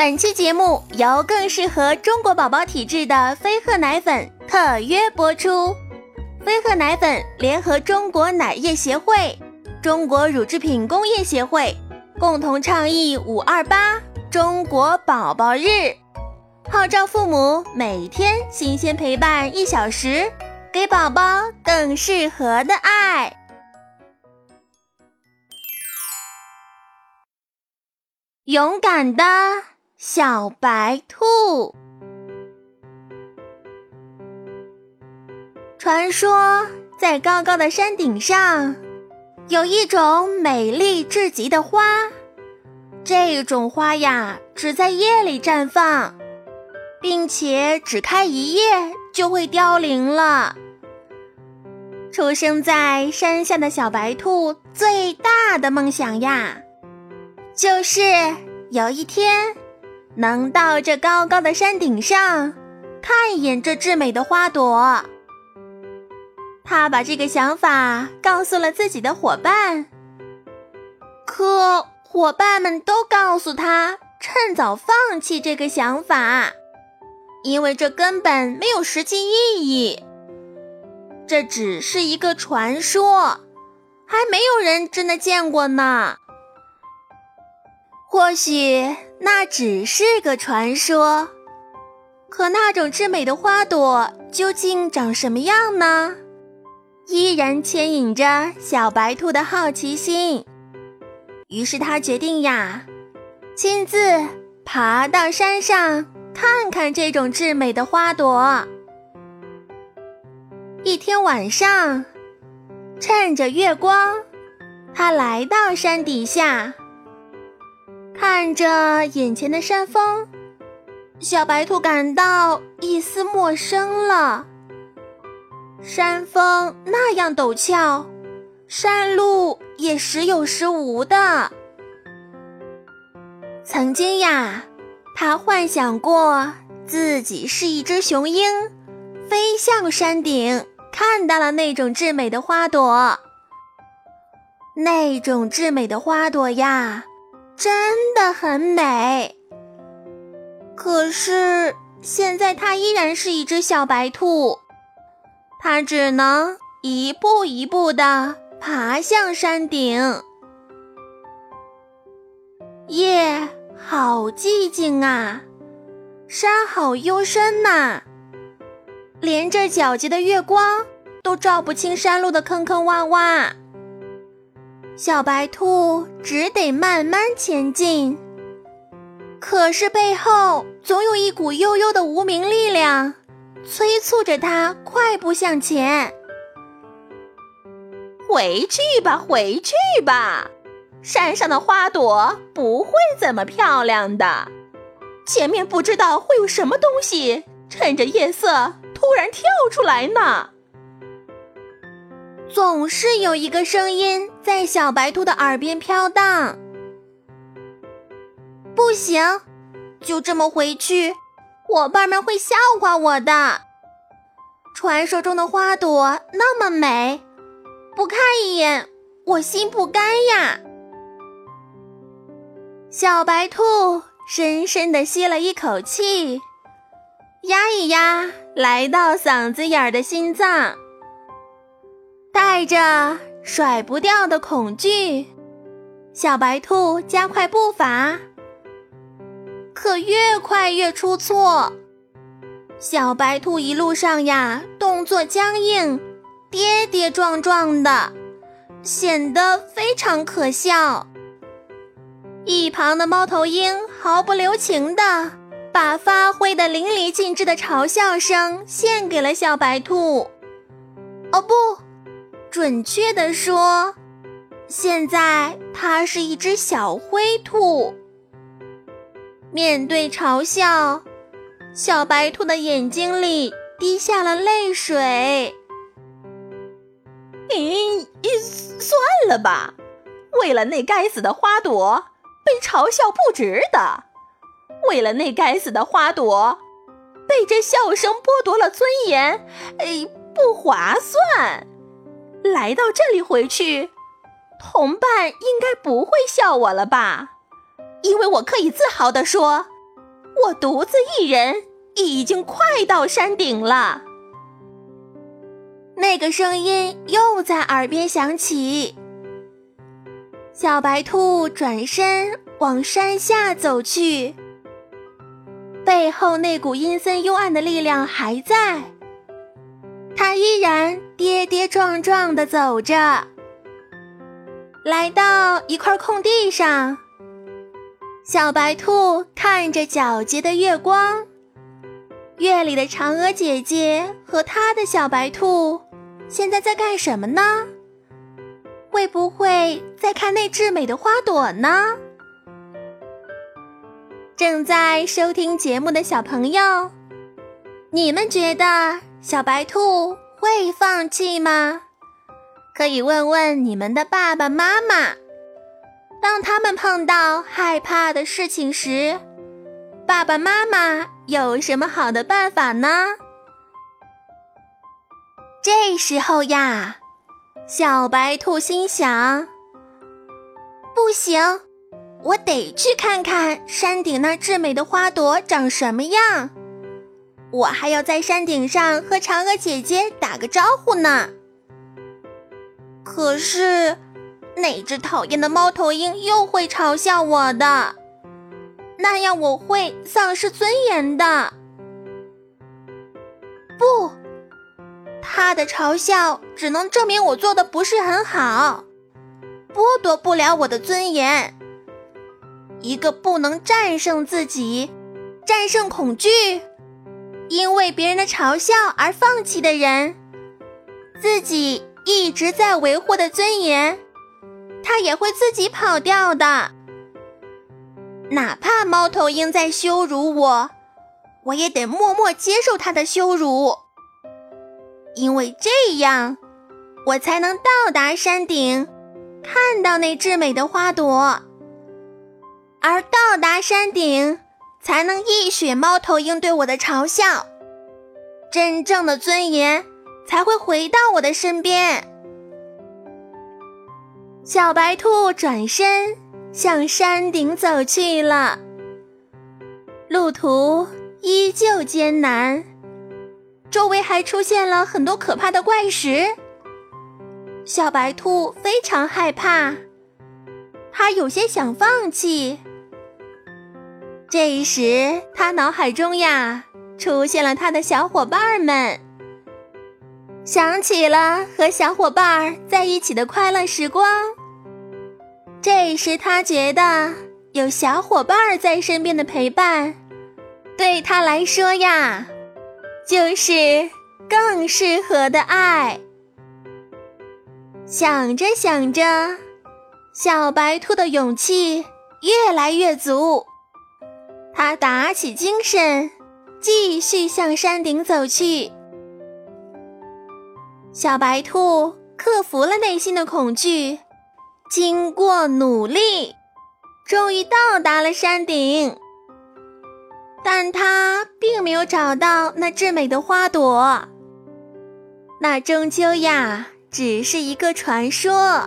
本期节目由更适合中国宝宝体质的飞鹤奶粉特约播出。飞鹤奶粉联合中国奶业协会、中国乳制品工业协会共同倡议“五二八”中国宝宝日，号召父母每天新鲜陪伴一小时，给宝宝更适合的爱。勇敢的小白兔。传说，在高高的山顶上，有一种美丽至极的花。这种花呀，只在夜里绽放，并且只开一夜就会凋零了。出生在山下的小白兔，最大的梦想呀，就是有一天能到这高高的山顶上，看一眼这至美的花朵。他把这个想法告诉了自己的伙伴，可伙伴们都告诉他趁早放弃这个想法，因为这根本没有实际意义。这只是一个传说，还没有人真的见过呢。或许那只是个传说，可那种至美的花朵究竟长什么样呢？依然牵引着小白兔的好奇心，于是他决定呀，亲自爬到山上看看这种至美的花朵。一天晚上，趁着月光，他来到山底下，看着眼前的山峰，小白兔感到一丝陌生了。山峰那样陡峭，山路也时有时无的。曾经呀，他幻想过自己是一只雄鹰，飞向山顶，看到了那种至美的花朵。那种至美的花朵呀，真的很美。可是现在，它依然是一只小白兔。它只能一步一步地爬向山顶。夜好寂静啊，山好幽深呐，连这皎洁的月光都照不清山路的坑坑洼洼。小白兔只得慢慢前进，可是背后总有一股悠悠的无名力量。催促着它快步向前。回去吧，回去吧，山上的花朵不会怎么漂亮的。前面不知道会有什么东西趁着夜色突然跳出来呢。总是有一个声音在小白兔的耳边飘荡。不行，就这么回去。伙伴们会笑话我的。传说中的花朵那么美，不看一眼我心不甘呀。小白兔深深地吸了一口气，压一压来到嗓子眼儿的心脏，带着甩不掉的恐惧，小白兔加快步伐。可越快越出错，小白兔一路上呀，动作僵硬，跌跌撞撞的，显得非常可笑。一旁的猫头鹰毫不留情的把发挥的淋漓尽致的嘲笑声献给了小白兔。哦，不，准确的说，现在它是一只小灰兔。面对嘲笑，小白兔的眼睛里滴下了泪水。咦，算了吧，为了那该死的花朵，被嘲笑不值得；为了那该死的花朵，被这笑声剥夺了尊严，哎，不划算。来到这里回去，同伴应该不会笑我了吧？因为我可以自豪地说，我独自一人已经快到山顶了。那个声音又在耳边响起。小白兔转身往山下走去，背后那股阴森幽暗的力量还在，它依然跌跌撞撞地走着。来到一块空地上，小白兔看着皎洁的月光，月里的嫦娥姐姐和她的小白兔。现在在干什么呢？会不会在看那至美的花朵呢？正在收听节目的小朋友，你们觉得小白兔会放弃吗？可以问问你们的爸爸妈妈，当他们碰到害怕的事情时，爸爸妈妈有什么好的办法呢？这时候呀，小白兔心想：“不行，我得去看看山顶那至美的花朵长什么样。我还要在山顶上和嫦娥姐姐打个招呼呢。可是，那只讨厌的猫头鹰又会嘲笑我的，那样我会丧失尊严的。不。”他的嘲笑只能证明我做的不是很好，剥夺不了我的尊严。一个不能战胜自己、战胜恐惧，因为别人的嘲笑而放弃的人，自己一直在维护的尊严，他也会自己跑掉的。哪怕猫头鹰在羞辱我，我也得默默接受他的羞辱。因为这样，我才能到达山顶，看到那至美的花朵。而到达山顶，才能一雪猫头鹰对我的嘲笑，真正的尊严才会回到我的身边。小白兔转身向山顶走去了，路途依旧艰难。周围还出现了很多可怕的怪石，小白兔非常害怕，它有些想放弃。这时，他脑海中呀出现了他的小伙伴们，想起了和小伙伴在一起的快乐时光。这时，他觉得有小伙伴在身边的陪伴，对他来说呀。就是更适合的爱。想着想着，小白兔的勇气越来越足，他打起精神，继续向山顶走去。小白兔克服了内心的恐惧，经过努力，终于到达了山顶。但他并没有找到那至美的花朵，那终究呀只是一个传说。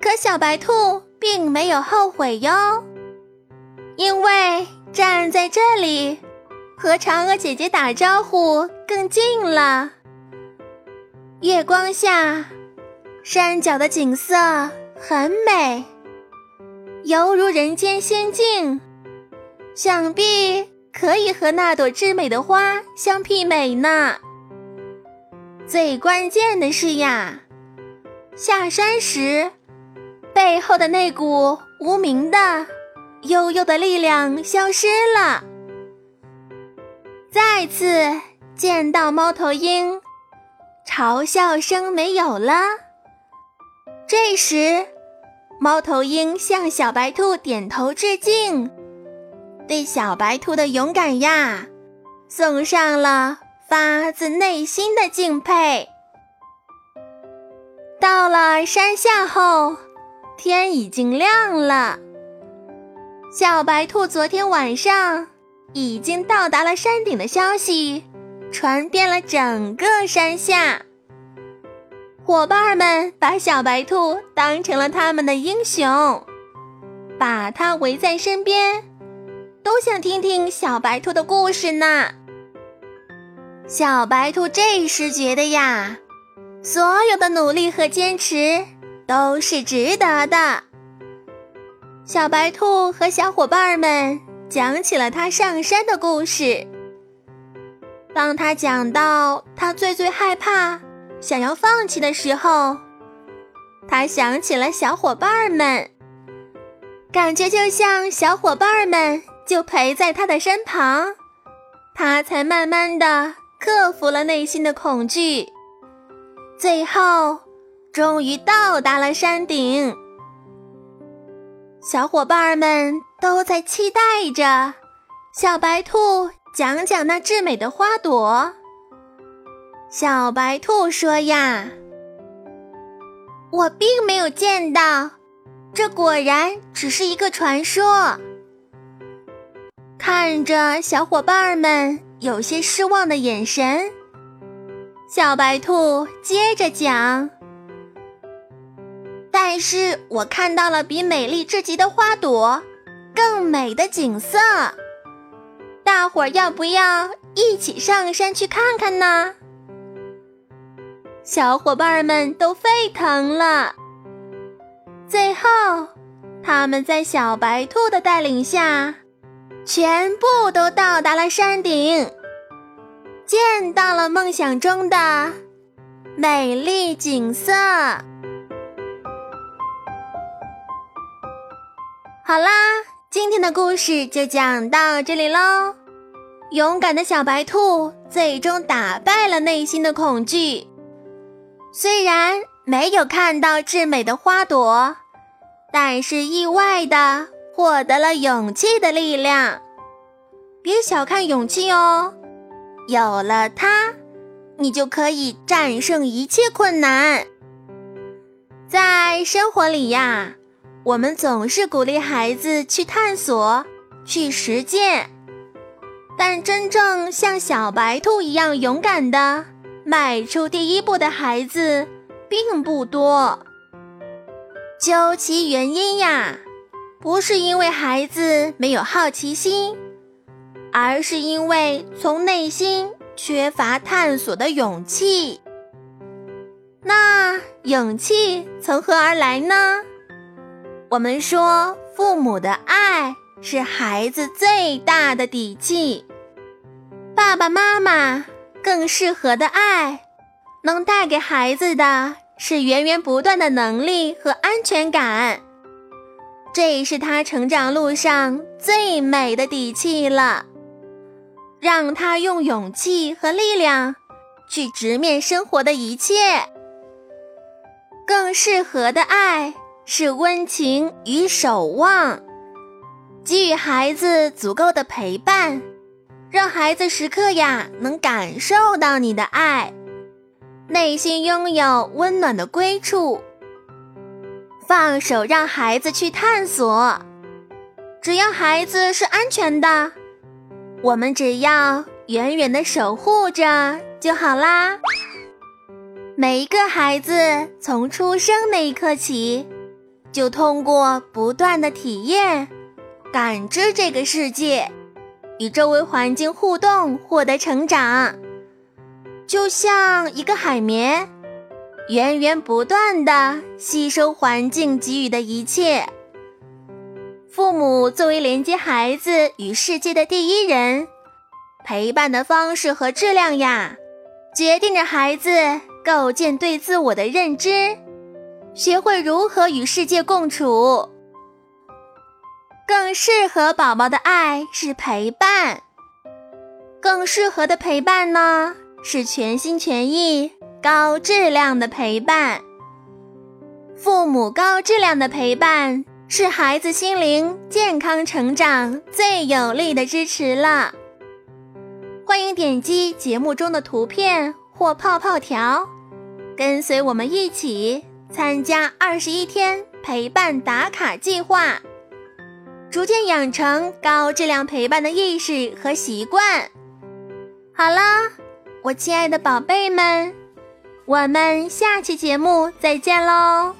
可小白兔并没有后悔哟，因为站在这里和嫦娥姐姐打招呼更近了。月光下，山脚的景色很美，犹如人间仙境。想必可以和那朵至美的花相媲美呢。最关键的是呀，下山时背后的那股无名的悠悠的力量消失了，再次见到猫头鹰，嘲笑声没有了。这时，猫头鹰向小白兔点头致敬。对小白兔的勇敢呀，送上了发自内心的敬佩。到了山下后，天已经亮了。小白兔昨天晚上已经到达了山顶的消息，传遍了整个山下。伙伴们把小白兔当成了他们的英雄，把它围在身边。都想听听小白兔的故事呢。小白兔这时觉得呀，所有的努力和坚持都是值得的。小白兔和小伙伴们讲起了他上山的故事。当他讲到他最最害怕、想要放弃的时候，他想起了小伙伴们，感觉就像小伙伴们就陪在他的身旁，他才慢慢的。克服了内心的恐惧，最后终于到达了山顶。小伙伴们都在期待着小白兔讲讲那至美的花朵。小白兔说：“呀，我并没有见到，这果然只是一个传说。”看着小伙伴们。有些失望的眼神，小白兔接着讲：“但是我看到了比美丽至极的花朵更美的景色，大伙儿要不要一起上山去看看呢？”小伙伴们都沸腾了。最后，他们在小白兔的带领下。全部都到达了山顶，见到了梦想中的美丽景色。好啦，今天的故事就讲到这里喽。勇敢的小白兔最终打败了内心的恐惧，虽然没有看到至美的花朵，但是意外的。获得了勇气的力量，别小看勇气哦，有了它，你就可以战胜一切困难。在生活里呀，我们总是鼓励孩子去探索、去实践，但真正像小白兔一样勇敢的迈出第一步的孩子并不多。究其原因呀。不是因为孩子没有好奇心，而是因为从内心缺乏探索的勇气。那勇气从何而来呢？我们说，父母的爱是孩子最大的底气。爸爸妈妈更适合的爱，能带给孩子的是源源不断的能力和安全感。这是他成长路上最美的底气了，让他用勇气和力量去直面生活的一切。更适合的爱是温情与守望，给予孩子足够的陪伴，让孩子时刻呀能感受到你的爱，内心拥有温暖的归处。放手让孩子去探索，只要孩子是安全的，我们只要远远的守护着就好啦。每一个孩子从出生那一刻起，就通过不断的体验、感知这个世界，与周围环境互动，获得成长，就像一个海绵。源源不断的吸收环境给予的一切。父母作为连接孩子与世界的第一人，陪伴的方式和质量呀，决定着孩子构建对自我的认知，学会如何与世界共处。更适合宝宝的爱是陪伴，更适合的陪伴呢是全心全意。高质量的陪伴，父母高质量的陪伴是孩子心灵健康成长最有力的支持了。欢迎点击节目中的图片或泡泡条，跟随我们一起参加二十一天陪伴打卡计划，逐渐养成高质量陪伴的意识和习惯。好啦，我亲爱的宝贝们。我们下期节目再见喽！